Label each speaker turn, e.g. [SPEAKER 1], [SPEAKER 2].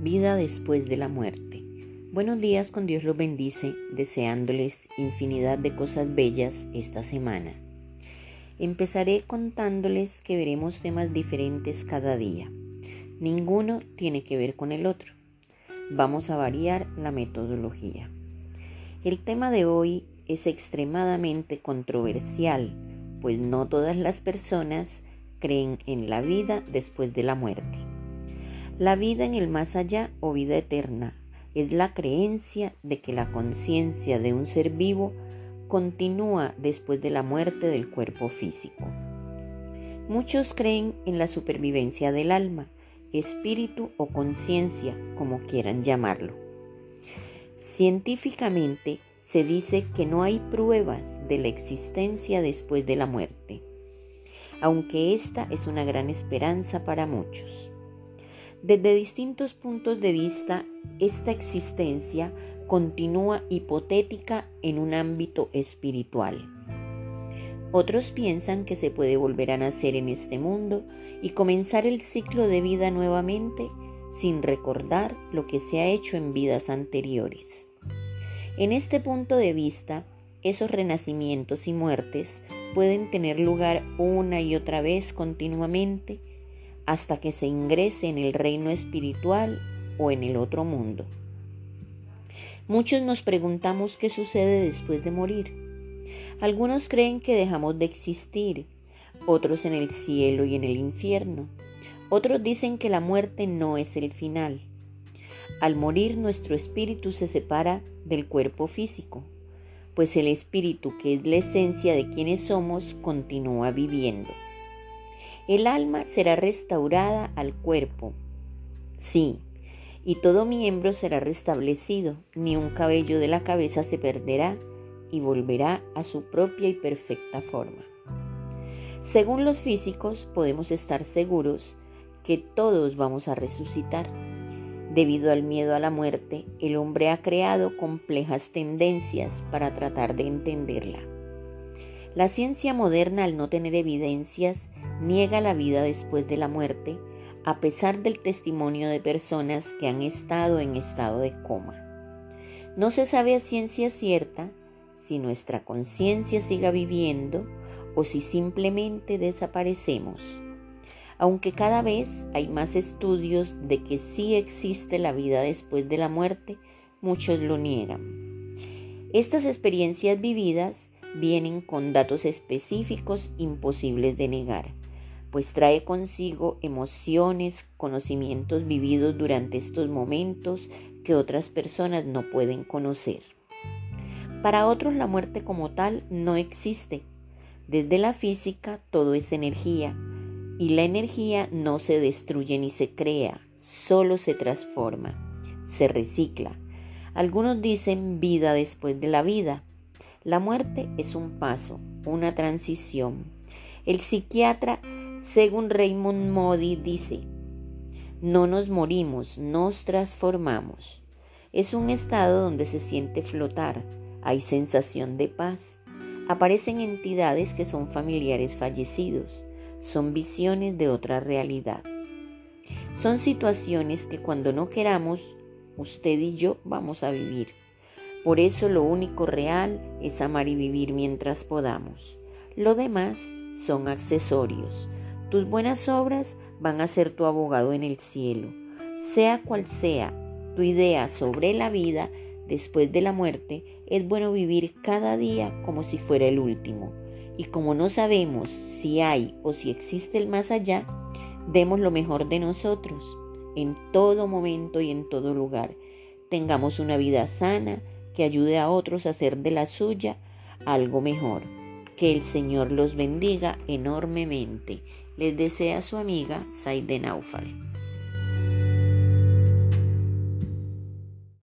[SPEAKER 1] vida después de la muerte. Buenos días, con Dios los bendice, deseándoles infinidad de cosas bellas esta semana. Empezaré contándoles que veremos temas diferentes cada día. Ninguno tiene que ver con el otro. Vamos a variar la metodología. El tema de hoy es extremadamente controversial, pues no todas las personas creen en la vida después de la muerte. La vida en el más allá o vida eterna es la creencia de que la conciencia de un ser vivo continúa después de la muerte del cuerpo físico. Muchos creen en la supervivencia del alma, espíritu o conciencia, como quieran llamarlo. Científicamente se dice que no hay pruebas de la existencia después de la muerte, aunque esta es una gran esperanza para muchos. Desde distintos puntos de vista, esta existencia continúa hipotética en un ámbito espiritual. Otros piensan que se puede volver a nacer en este mundo y comenzar el ciclo de vida nuevamente sin recordar lo que se ha hecho en vidas anteriores. En este punto de vista, esos renacimientos y muertes pueden tener lugar una y otra vez continuamente hasta que se ingrese en el reino espiritual o en el otro mundo. Muchos nos preguntamos qué sucede después de morir. Algunos creen que dejamos de existir, otros en el cielo y en el infierno. Otros dicen que la muerte no es el final. Al morir nuestro espíritu se separa del cuerpo físico, pues el espíritu, que es la esencia de quienes somos, continúa viviendo. El alma será restaurada al cuerpo. Sí, y todo miembro será restablecido, ni un cabello de la cabeza se perderá y volverá a su propia y perfecta forma. Según los físicos, podemos estar seguros que todos vamos a resucitar. Debido al miedo a la muerte, el hombre ha creado complejas tendencias para tratar de entenderla. La ciencia moderna, al no tener evidencias, niega la vida después de la muerte, a pesar del testimonio de personas que han estado en estado de coma. No se sabe a ciencia cierta si nuestra conciencia siga viviendo o si simplemente desaparecemos. Aunque cada vez hay más estudios de que sí existe la vida después de la muerte, muchos lo niegan. Estas experiencias vividas vienen con datos específicos imposibles de negar, pues trae consigo emociones, conocimientos vividos durante estos momentos que otras personas no pueden conocer. Para otros la muerte como tal no existe. Desde la física todo es energía y la energía no se destruye ni se crea, solo se transforma, se recicla. Algunos dicen vida después de la vida, la muerte es un paso, una transición. El psiquiatra, según Raymond Modi, dice, no nos morimos, nos transformamos. Es un estado donde se siente flotar, hay sensación de paz. Aparecen entidades que son familiares fallecidos, son visiones de otra realidad. Son situaciones que cuando no queramos, usted y yo vamos a vivir. Por eso lo único real es amar y vivir mientras podamos. Lo demás son accesorios. Tus buenas obras van a ser tu abogado en el cielo. Sea cual sea tu idea sobre la vida después de la muerte, es bueno vivir cada día como si fuera el último. Y como no sabemos si hay o si existe el más allá, demos lo mejor de nosotros en todo momento y en todo lugar. Tengamos una vida sana, que ayude a otros a hacer de la suya algo mejor. Que el Señor los bendiga enormemente. Les desea su amiga Saide Naufal.